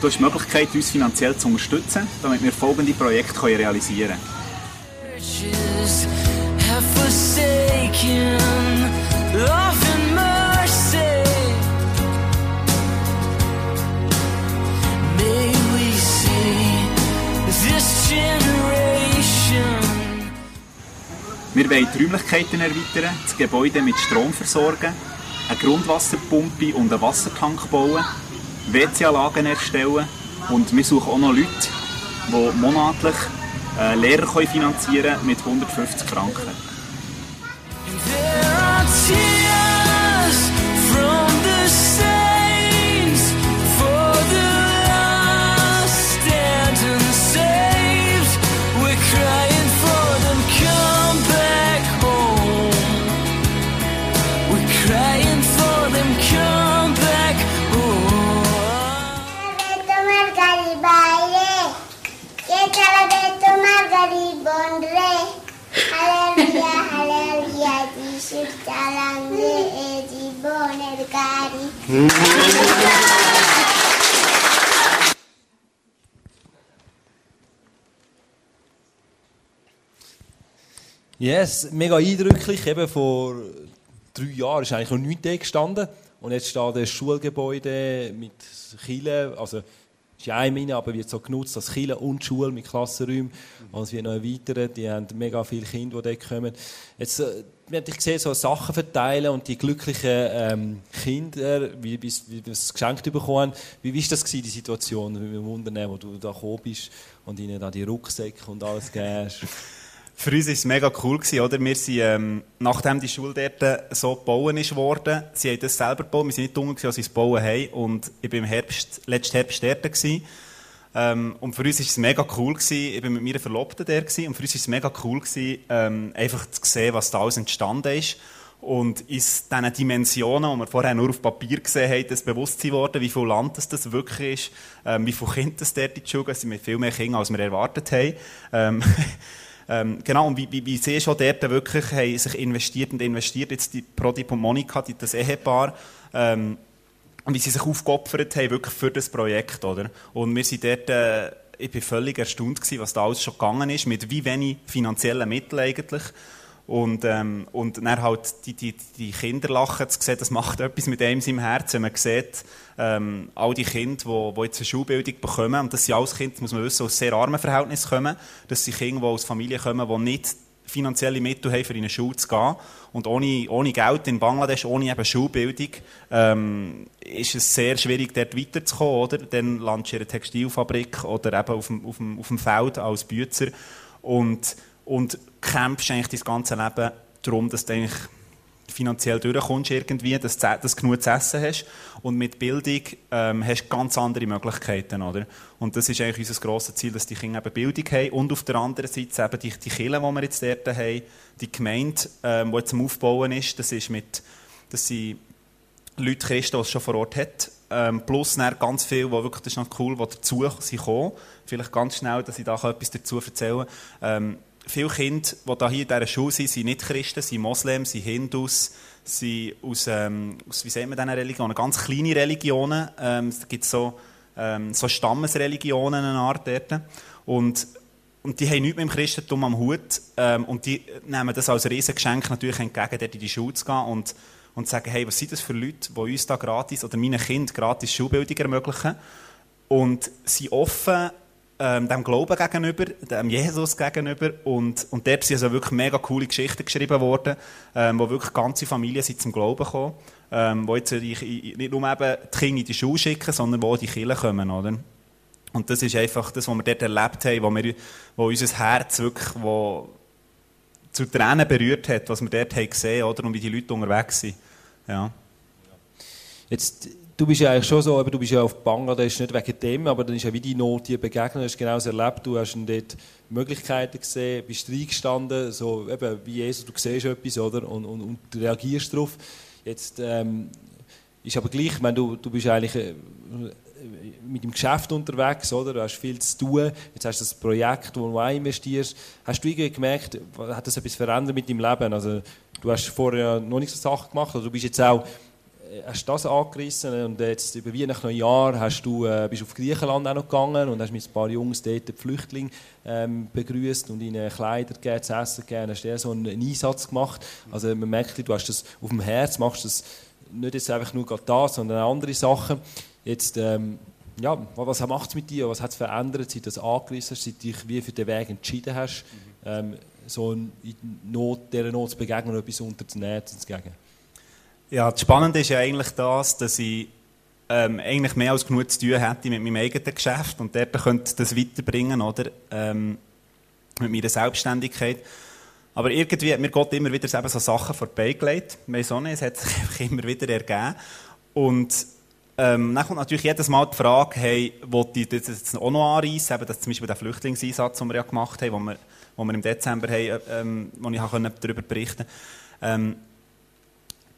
Du hast die Möglichkeit, uns finanziell zu unterstützen, damit wir folgende Projekte realisieren können. Wir wollen die Räumlichkeiten erweitern, das Gebäude mit Strom versorgen, eine Grundwasserpumpe und einen Wassertank bauen WC-Anlagen erstellen und wir suchen auch noch Leute, die monatlich äh, Lehrer können finanzieren mit 150 Franken. There are tears from the saints Yes, mega eindrücklich. Eben vor drei Jahren ist eigentlich noch nichts gestanden. Und jetzt steht ein Schulgebäude mit Kille, also ist ja ein Mine, aber wird so genutzt als Kille und Schule mit Klassenräumen. Und es wird noch erweitert. Die haben mega viele Kinder, die dort kommen. Jetzt, äh, wir haben gesehen, so Sachen verteilen und die glücklichen ähm, Kinder, wie, wie, wie wir es geschenkt bekommen haben. Wie war das gewesen, die Situation dem Unternehmen, wo du da gekommen bist und ihnen da die Rucksäcke und alles gegeben? (laughs) Für uns war es mega cool, oder? Wir sind, ähm, nachdem die Schule dort so gebaut ist worden, sie haben das selber gebaut, wir sind nicht dumm, als sie es gebaut haben, und ich war im Herbst, letzten Herbst dort. Gewesen. Ähm, und für uns war es mega cool, gewesen. ich war mit meiner Verlobten der gewesen, und für uns war es mega cool, gewesen, ähm, einfach zu sehen, was da alles entstanden ist. Und aus diesen Dimensionen, die wir vorher nur auf Papier gesehen haben, das Bewusstsein geworden, wie viel Land das, das wirklich ist, ähm, wie viele Kinder das dort in. Es sind viel mehr Kinder, als wir erwartet haben. Ähm, (laughs) ähm, genau, und wie, wie, wie sie schon dort wirklich haben sich investiert und investiert, jetzt die Prodip und Monika, die, das Ehepaar, ähm, wie sie sich aufgeopfert haben, wirklich für das Projekt, oder? Und wir sind dort, äh, ich bin völlig erstaunt gewesen, was da alles schon gegangen ist, mit wie wenig finanziellen Mitteln eigentlich. Und, ähm, und dann halt die, die, die Kinder lachen zu sehen, das macht (laughs) etwas mit einem im Herzen, wenn man sieht, ähm, all die Kinder, die, die jetzt eine Schulbildung bekommen, und das sind alles Kinder, muss man wissen, aus sehr armen Verhältnissen kommen, das sind Kinder, die aus Familien kommen, die nicht finanzielle Mittel haben, für in eine Schule zu gehen. Und ohne, ohne Geld in Bangladesch, ohne eben Schulbildung, ähm, ist es sehr schwierig, dort weiterzukommen, oder? Dann landest du in einer Textilfabrik oder eben auf dem, auf dem, auf dem Feld als Bützer. Und, und kämpfst eigentlich dein ganze Leben darum, dass du eigentlich finanziell durchkommst irgendwie, dass du dass du genug zu essen hast. Und mit Bildung ähm, hast du ganz andere Möglichkeiten, oder? Und das ist eigentlich unser grosses Ziel, dass die Kinder eben Bildung haben und auf der anderen Seite eben die, die Kirche, die wir jetzt dort haben, die Gemeinde, ähm, die jetzt am Aufbauen ist, das ist mit, das sind Leute Christen, die es schon vor Ort hat, ähm, plus ganz viel, wo wirklich, das ist noch cool, die dazu sind. Vielleicht ganz schnell, dass ich da etwas dazu erzählen kann. Ähm, viele Kinder, die hier in dieser Schule sind, sind nicht Christen, sind Moslems, sind Hindus, sind aus, ähm, aus wie sehen wir diese Religionen, ganz kleine Religionen. Ähm, es gibt so, ähm, so Stammesreligionen, eine Art dort. Und, und die haben nichts mit dem Christentum am Hut. Ähm, und die nehmen das als Riesengeschenk natürlich entgegen, dort in die Schule zu gehen und, und sagen, hey, was sind das für Leute, die uns da gratis, oder meinen Kindern gratis Schulbildung ermöglichen. Und sind offen ähm, dem Glauben gegenüber, dem Jesus gegenüber. Und, und dort sind also wirklich mega coole Geschichten geschrieben worden, ähm, wo wirklich ganze Familien sind zum Glauben gekommen, ähm, wo jetzt nicht nur eben die Kinder in die Schule schicken, sondern wo die Kinder kommen, oder? Und das ist einfach das, was wir dort erlebt haben, wo, wir, wo unser Herz wirklich wo zu Tränen berührt hat, was wir dort haben gesehen oder? und wie die Leute unterwegs sind. Ja. Jetzt, du bist ja eigentlich schon so, aber du bist ja auf Bangladesch nicht wegen dem, aber dann ist ja wie die Not dir begegnet, du hast genau das erlebt, du hast dort Möglichkeiten gesehen, bist reingestanden, so eben wie Jesus, du siehst etwas, oder, und, und, und reagierst darauf. Jetzt ähm, ist aber gleich, ich meine, du, du bist eigentlich äh, mit dem Geschäft unterwegs, oder? Du hast viel zu tun. Jetzt hast du das Projekt, wo du auch investierst. Hast du irgendwie gemerkt, hat das etwas verändert mit deinem Leben? Also, du hast vorher noch nicht so Sachen gemacht, oder du bist jetzt auch hast das angerissen und jetzt über Weihnachten Jahr hast du, äh, bist auf Griechenland auch noch gegangen und hast mit ein paar Jungs dort die Flüchtlinge ähm, begrüßt und ihnen Kleider gegeben, zu essen gegeben, hast du so einen, einen Einsatz gemacht. Also man merkt, du hast das auf dem Herz, machst das nicht jetzt einfach nur das, sondern auch andere Sachen. Jetzt, ähm, ja, was macht es mit dir? Was hat es verändert, seit du das angerissen hast, seit du dich wie für den Weg entschieden hast, ähm, so in Not, dieser Not zu begegnen und etwas unterzunehmen, zu? Ja, das Spannende ist ja eigentlich das, dass ich ähm, eigentlich mehr als genug zu tun hätte mit meinem eigenen Geschäft und dort könnte das weiterbringen, oder? Ähm, mit meiner Selbstständigkeit. Aber irgendwie hat mir Gott immer wieder so Sachen vorbeigelegt. Auch nicht, es hat sich (laughs) einfach immer wieder ergeben. Und ähm, dann kommt natürlich jedes Mal die Frage, hey, wollte ich das jetzt auch noch anreissen, eben das zum Beispiel den Flüchtlingseinsatz, den wir ja gemacht haben, wo wir, wo wir im Dezember haben, ähm, wo ich konnte darüber berichten ähm,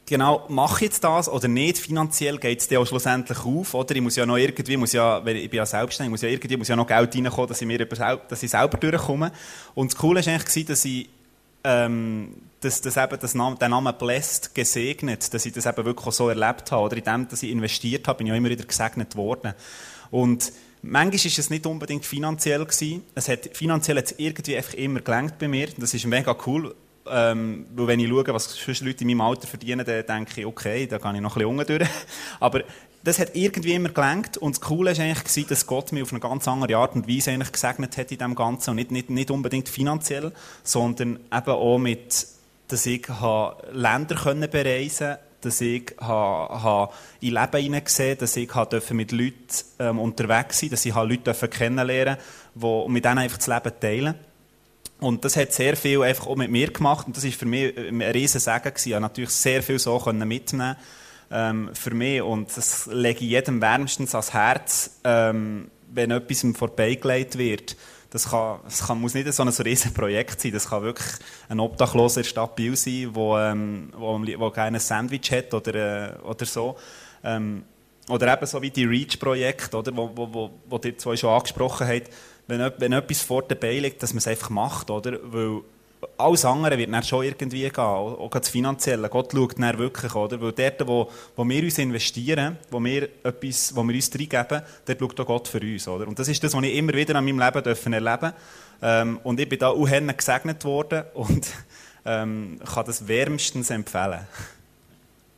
Genau, mache ich jetzt das oder nicht? Finanziell geht es dir auch schlussendlich auf, oder? Ich muss ja noch irgendwie, muss ja, ich bin ja selbstständig, muss ja irgendwie, muss ja noch Geld reinkommen, dass ich mir über, sel- dass ich selber durchkomme. Und das Coole war eigentlich, dass ich, ähm, dass, dass eben das Name, der Name Blessed gesegnet, dass ich das eben wirklich so erlebt habe, oder in dem, dass ich investiert habe, bin ich auch immer wieder gesegnet worden. Und manchmal ist es nicht unbedingt finanziell gewesen. Es hat, finanziell hat es irgendwie einfach immer gelangt bei mir. Das ist mega cool. Ähm, weil wenn ich schaue, was sonst Leute in meinem Alter verdienen, dann denke ich, okay, da kann ich noch ein bisschen durch. (laughs) Aber das hat irgendwie immer gelangt. Und das Coole war eigentlich, dass Gott mich auf eine ganz andere Art und Weise eigentlich gesegnet hat in dem Ganzen. Und nicht, nicht, nicht unbedingt finanziell, sondern eben auch mit, dass ich Länder können bereisen dass ich habe, habe in Leben hineingesehen dass ich mit Leuten ähm, unterwegs sein dass ich Leute kennenlernen wo mit denen einfach das Leben teilen und das hat sehr viel einfach auch mit mir gemacht. Und das ist für mich ein riesen Segen gewesen. Ich natürlich sehr viel so mitnehmen ähm, für mich. Und das lege ich jedem wärmstens ans Herz, ähm, wenn etwas ihm vorbeigelegt wird. Das, kann, das kann, muss nicht so ein riesen Projekt sein. Das kann wirklich ein Obdachloser der Biel sein, wo, ähm, wo, wo gerne ein Sandwich hat oder, äh, oder so. Ähm, oder eben so wie die REACH-Projekte, oder, wo, wo, wo, wo ihr zwei schon angesprochen habt, wenn, wenn etwas vor dabei liegt, dass man es einfach macht, oder? Weil alles andere wird dann schon irgendwie gehen, auch das Finanzielle. Gott schaut dann wirklich, oder? Weil dort, wo, wo wir uns investieren, wo wir etwas, wo wir uns reingeben, dort schaut auch Gott für uns, oder? Und das ist das, was ich immer wieder an meinem Leben dürfen erleben ähm, Und ich bin da auch gesegnet worden (laughs) und ähm, kann das wärmstens empfehlen.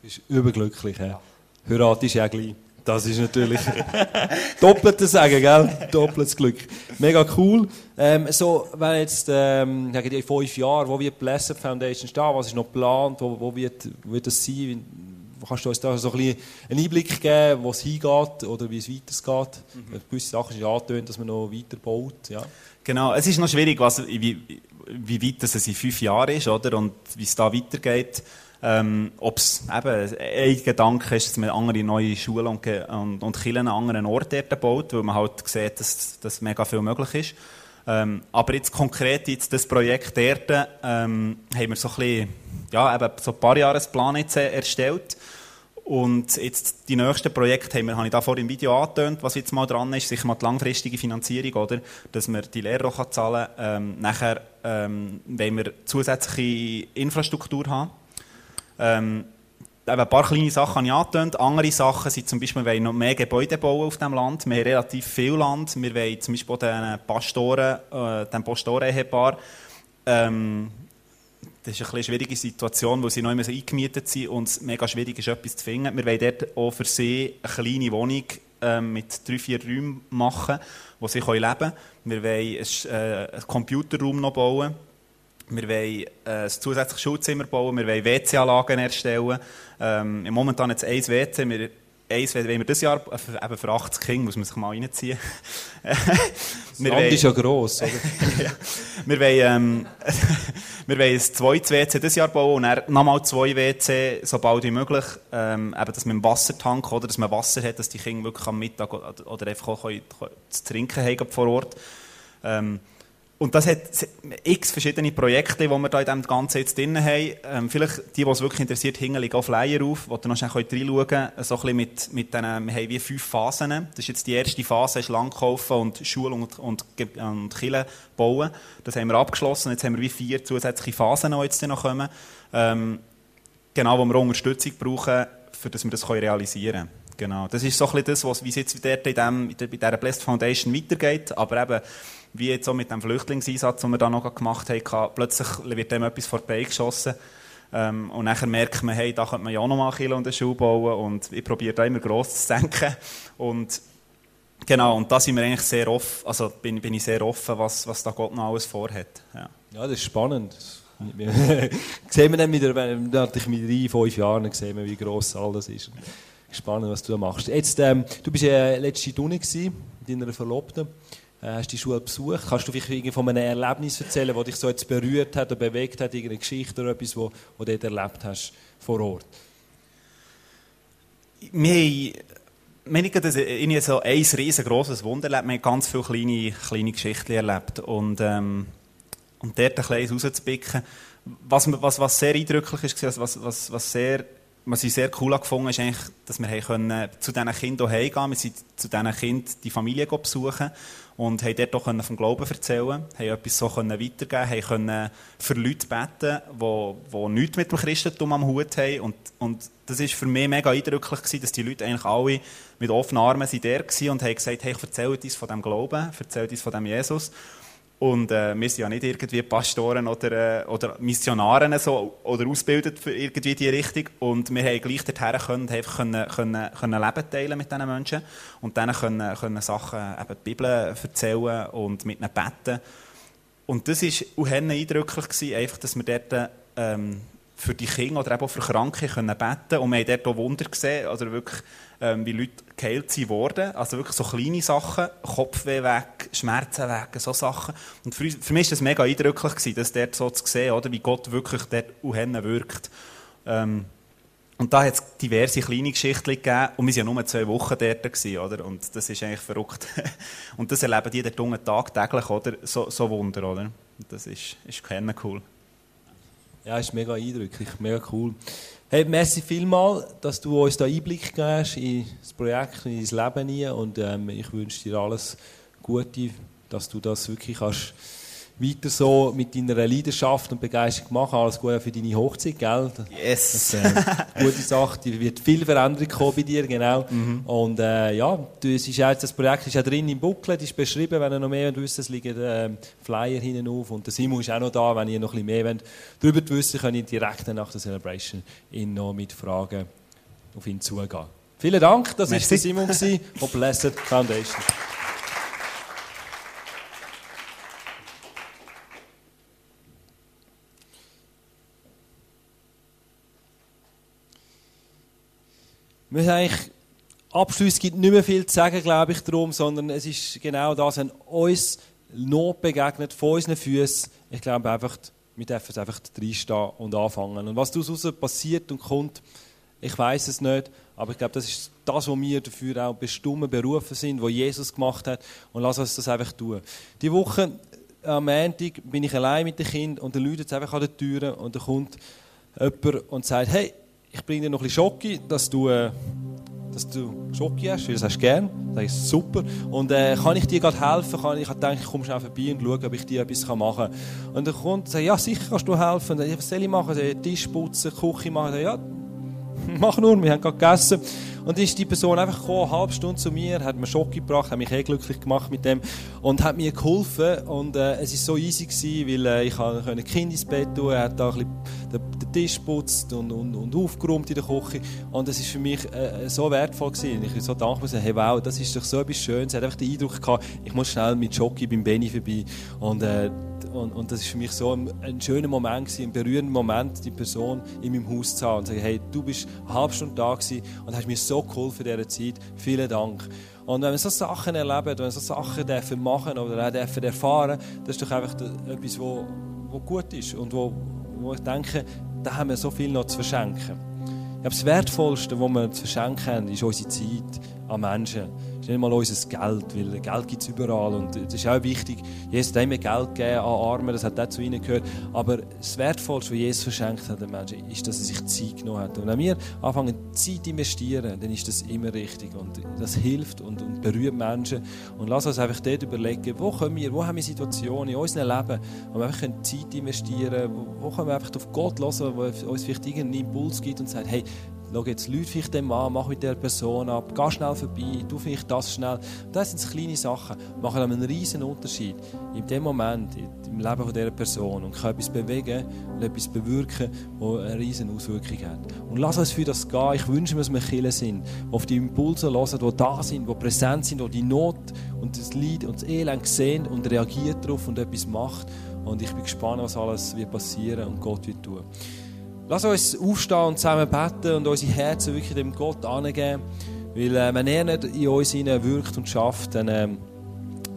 Du bist überglücklich. Ja. Heirat ist ja gleich. Das ist natürlich (laughs) doppeltes Sagen, gell? Doppeltes Glück. Mega cool. Ähm, so, wenn jetzt, ähm, sagen die fünf Jahre, wo wird die Blessed Foundation stehen? Was ist noch geplant? Wo, wo wird, wird das sein? Kannst du uns da so ein bisschen einen Einblick geben, wo es hingeht oder wie es weitergeht? Mhm. Gewisse Sachen sind ja angetönt, dass man noch weiter baut. Ja. Genau, es ist noch schwierig, was, wie, wie weit das es in fünf Jahren ist, oder? Und wie es da weitergeht. Ähm, Ob es eben ein Gedanke ist, dass man andere neue Schulen und, und, und Kirchen an anderen Orten baut, weil man halt sieht, dass, dass mega viel möglich ist. Ähm, aber jetzt konkret jetzt das Projekt dort, ähm, haben wir so ein bisschen, ja, eben so ein paar Jahresplan äh, erstellt. Und jetzt die nächsten Projekte haben wir, habe ich da vor im Video angetönt, was jetzt mal dran ist, sicher mal die langfristige Finanzierung, oder? Dass man die Lehrer auch zahlen kann. Ähm, nachher ähm, wollen wir zusätzliche Infrastruktur haben. Ähm, ein paar kleine Sachen habe ich angetönt. Andere Sachen sind zum Beispiel, wir wollen noch mehr Gebäude bauen auf dem Land. Wir haben relativ viel Land. Wir wollen zum Beispiel den Pastoren, äh, dem Pastoren-Ehepaar, ähm, das ist eine bisschen schwierige Situation, weil sie so eingemietet sind und es mega schwierig ist, etwas zu finden. Wir wollen dort auch für sie eine kleine Wohnung ähm, mit drei, vier Räumen machen, wo sie leben können. Wir wollen einen, äh, einen Computerraum noch bauen. Wir wollen äh, ein zusätzliches Schulzimmer bauen. Wir wollen WC-Anlagen erstellen. Ähm, momentan jetzt ein WC. Wir, eins wollen wir dieses Jahr, äh, eben für 80 Kinder, muss man sich mal reinziehen. (laughs) Das Land ist ja gross. Oder? (laughs) ja. Wir wollen, ähm, (laughs) wir wollen ein zweites WC dieses Jahr bauen und dann nochmal zwei WC, so bald wie möglich. Ähm, eben, dass man einen Wassertank oder dass man Wasser hat, dass die Kinder wirklich am Mittag oder, oder einfach auch können, können zu trinken haben vor Ort. Ähm, und das hat x verschiedene Projekte, die wir da in dem Ganzen jetzt drin haben. Ähm, vielleicht die, die es wirklich interessiert, hängen liegen auch Flyer auf, wo ihr noch schnell reinschauen könnt. So ein bisschen mit, mit diesen, wir haben wie fünf Phasen. Das ist jetzt die erste Phase, ist Land kaufen und Schule und, und, und Kirche bauen. Das haben wir abgeschlossen. Jetzt haben wir wie vier zusätzliche Phasen, die jetzt noch kommen. Ähm, genau, wo wir Unterstützung brauchen, für dass wir das realisieren können. Genau. Das ist so ein bisschen das, was, wie es jetzt dort in dem, in dieser Blessed Foundation weitergeht. Aber eben, wie jetzt auch mit dem Flüchtlingseinsatz, den wir da noch gemacht haben, plötzlich wird dem etwas vorbeigeschossen. Ähm, und nachher merkt man, hey, da könnte man ja auch noch mal Kilo und eine Schule bauen. Und ich probiere da immer gross zu denken. Und genau, und da sind wir eigentlich sehr offen, also bin, bin ich sehr offen, was, was da Gott noch alles vorhat. Ja. Ja, das ist spannend. (laughs) Sehen wir dann wieder, wenn- mit drei, fünf Jahren sehen wir, wie gross all das ist. Spannend, was du da machst. Jetzt, ähm, du bist ja letzte Tuni mit deiner Verlobten. Äh, hast die Schule besucht. Kannst du vielleicht von einem Erlebnis erzählen, das dich so jetzt berührt hat oder bewegt hat, irgendeine Geschichte oder etwas, wo, du dort erlebt hast vor Ort? wir haben, gerade irgendwie so ein riesengroßes Wunder erlebt. Wir haben ganz viele kleine, kleine Geschichten erlebt. Und, ähm, und dort ein bisschen rauszupicken. Was, was, was sehr eindrücklich ist, was, was, was, sehr, was ich sehr cool gefunden ist, eigentlich, dass wir können zu diesen Kindern heimgehen konnten. Wir sind zu diesen Kindern die Familie besuchen und haben dort auch können vom Glauben erzählen haben etwas so können weitergeben haben können für Leute beten, die, die nichts mit dem Christentum am Hut haben. Und, und das war für mich mega eindrücklich, gewesen, dass die Leute eigentlich alle mit offenen Armen der waren und haben gesagt, hey, erzählt uns von dem Glauben, erzählt uns von dem Jesus. Und äh, wir sind ja nicht irgendwie Pastoren oder, äh, oder Missionare so, oder ausgebildet für irgendwie die Richtung. Und wir haben gleich dorthin können, einfach können, können, können Leben teilen mit diesen Menschen und denen können, können Sachen, eben die Bibel erzählen und mit ihnen beten. Und das war auch eindrücklich, gewesen, einfach, dass wir dort ähm, für die Kinder oder eben auch für Kranke können beten Und wir haben dort auch Wunder gesehen, also wirklich, ähm, wie Leute geheilt sind worden. Also wirklich so kleine Sachen, Kopfweh weg, Schmerzen weg, so Sachen. Und für, für mich war das mega eindrücklich, gewesen, das dort so zu sehen, oder, wie Gott wirklich dort auch wirkt. Ähm, und da hat es diverse kleine Geschichten gegeben. Und wir waren ja nur zwei Wochen dort. Gewesen, oder? Und das ist eigentlich verrückt. (laughs) und das erleben die dort unten tagtäglich, oder? So, so Wunder, oder? Und das ist, ist cool. Ja, ist mega eindrücklich, mega cool. Hey, merci vielmal, dass du uns da Einblick gibst in das Projekt, in dein Leben hier. und ähm, ich wünsche dir alles Gute, dass du das wirklich kannst weiter so mit deiner Leidenschaft und Begeisterung machen. Alles Gute für deine Hochzeit, gell? Yes. Das, äh, gute Sache. Die wird viel Veränderung kommen bei dir, genau. Mhm. Und äh, ja, du, es ist jetzt, das Projekt ist ja drin im Booklet, ist beschrieben. Wenn ihr noch mehr wollt, es liegen äh, Flyer hinten auf. Und der Simon ist auch noch da. Wenn ihr noch ein bisschen mehr wollt, darüber wissen könnt ihr direkt nach der Celebration ihn noch mit Fragen auf ihn zugehen. Vielen Dank, das war Simon von Blessed Foundation. Wir haben eigentlich Abschluss gibt nicht mehr viel zu sagen, glaube ich, darum, sondern es ist genau das, wenn uns Not begegnet, vor unseren Füßen. Ich glaube einfach, wir dürfen einfach reinstehen und anfangen. Und was daraus passiert und kommt, ich weiß es nicht, aber ich glaube, das ist das, was wir dafür auch bestimmt berufen sind, was Jesus gemacht hat. Und lass uns das einfach tun. Die Woche am Montag bin ich allein mit dem Kind und dann läutet es einfach an der Tür und dann kommt jemand und sagt, hey, ich bringe dir noch ein bisschen Schoki, dass du, äh, dass du Schoki hast, weil das hast du gern. Das ist super. Und äh, kann ich dir gerade helfen? Kann ich, ich denke, ich komme schnell vorbei und schaue, ob ich dir etwas machen kann. Und kommt und sagt, ja, sicher kannst du helfen. Und, was soll ich machen? Tisch putzen, Küche machen. Ja, (laughs) mach nur, wir haben gerade gegessen. Und ist die Person einfach gekommen, eine halbe Stunde zu mir, hat mir Schock gebracht, hat mich eh glücklich gemacht mit dem und hat mir geholfen. Und äh, es war so easy gewesen, weil äh, ich ein Kind ins Bett tun, er hat da ein den, den Tisch putzt und, und, und aufgeräumt in der Küche. Und es war für mich äh, so wertvoll gewesen. Ich bin so dankbar, hey wow, das ist doch so etwas Schönes. Er hat einfach den Eindruck gehabt, ich muss schnell mit Schoki beim Benny vorbei. Und äh, und, und das ist für mich so ein, ein schöner Moment gewesen, ein berührender Moment, die Person in meinem Haus zu haben und zu sagen, hey, du bist eine halbe Stunde da gewesen und hast mir so geholfen in dieser Zeit. Vielen Dank. Und wenn wir so Sachen erleben, wenn wir so Sachen dürfen machen oder auch dürfen erfahren, das ist doch einfach etwas, wo, wo gut ist und wo, wo ich denke, da haben wir so viel noch zu verschenken. Ich glaube, das Wertvollste, was wir zu verschenken haben, ist unsere Zeit an Menschen ist nicht mal unser Geld, weil Geld gibt es überall und das ist auch wichtig. Jesus hat immer Geld gegeben an Arme, das hat auch zu ihnen gehört. Aber das Wertvollste, was Jesus verschenkt hat den Menschen, ist, dass er sich Zeit genommen hat. Und wenn wir anfangen, Zeit zu investieren, dann ist das immer richtig und das hilft und, und berührt Menschen. Und lass uns einfach dort überlegen, wo können wir, wo haben wir Situationen in unserem Leben, wo wir einfach Zeit investieren können, wo, wo können wir einfach auf Gott hören, wo uns vielleicht irgendeinen Impuls gibt und sagt, hey, schau jetzt, Leute vielleicht dem an, mach mit der Person ab, geh schnell vorbei, tu vielleicht das schnell. Das sind kleine Sachen, machen einen riesen Unterschied in dem Moment, im Leben von dieser Person und können etwas bewegen und etwas bewirken, das eine riesen Auswirkung hat. Und lass uns für das gehen. Ich wünsche mir, dass wir Kinder sind, auf die Impulse hören, die da sind, die präsent sind, die die Not und das Leid und das Elend sehen und reagiert darauf und etwas macht. Und ich bin gespannt, was alles wird passieren und Gott wird tun. Lass uns aufstehen und zusammen beten und unsere Herzen wirklich dem Gott angeben. Weil äh, wenn er nicht in uns wirkt und schafft, dann, äh,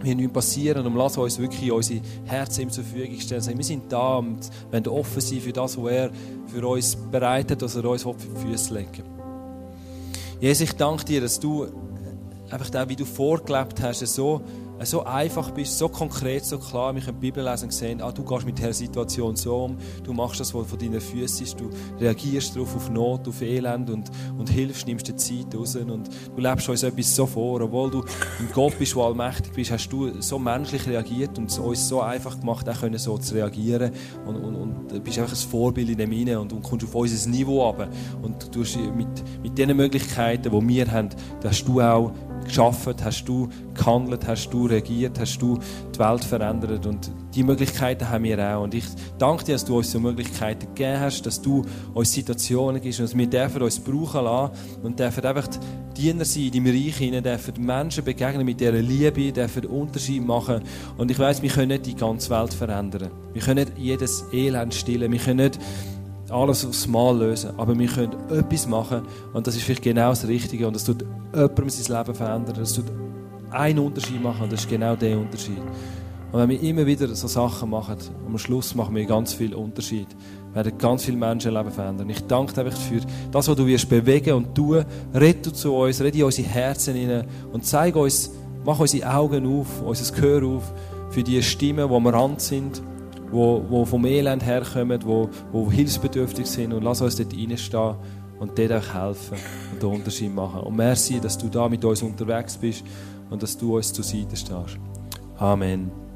wir nicht passieren und lass uns wirklich unsere Herzen ihm zur Verfügung stellen. Sagen, wir sind da und wollen offen sein für das, was er für uns bereitet, was er uns für die Füße legen Jesus, ich danke dir, dass du einfach da, wie du vorgelebt hast, so, so einfach bist, so konkret, so klar. Wir können die Bibel lesen und sehen, ah, du gehst mit dieser Situation so um, du machst das, was von deinen Füßen ist, du reagierst darauf auf Not, auf Elend und, und hilfst, nimmst dir Zeit raus und du lebst uns etwas so vor. Obwohl du ein Gott bist, der allmächtig bist, hast du so menschlich reagiert und es uns so einfach gemacht, auch können so zu reagieren und, und, und bist einfach ein Vorbild in dem Hinein und, und kommst auf unser Niveau ab und du tust mit, mit den Möglichkeiten, die wir haben, da hast du auch geschaffen, hast du gehandelt, hast du regiert, hast du die Welt verändert und die Möglichkeiten haben wir auch. Und ich danke dir, dass du uns so Möglichkeiten gegeben hast, dass du uns Situationen gibst und dass wir dürfen uns brauchen lassen und dürfen einfach Diener sein in deinem Reich hinein, dürfen Menschen begegnen mit dieser Liebe, dürfen Unterschied machen. Und ich weiß, wir können nicht die ganze Welt verändern. Wir können nicht jedes Elend stillen, wir können nicht alles aufs Mal lösen. Aber wir können etwas machen und das ist vielleicht genau das Richtige und das tut jemandem sein Leben verändern. Das tut einen Unterschied machen und das ist genau der Unterschied. Und wenn wir immer wieder so Sachen machen, am Schluss machen wir ganz viel Unterschied. Wir werden ganz viele Menschenleben verändern. Ich danke dir einfach für das, was du wirst bewegen und tun. Red du zu uns, red in unsere Herzen hinein und zeig uns, mach unsere Augen auf, unser Gehör auf für die Stimmen, die wir ran sind wo, wo vom Elend herkommen, wo, wo hilfsbedürftig sind und lass uns dort reinstehen und dort auch helfen und den Unterschied machen. Und merci, dass du da mit uns unterwegs bist und dass du uns zur Seite stehst. Amen.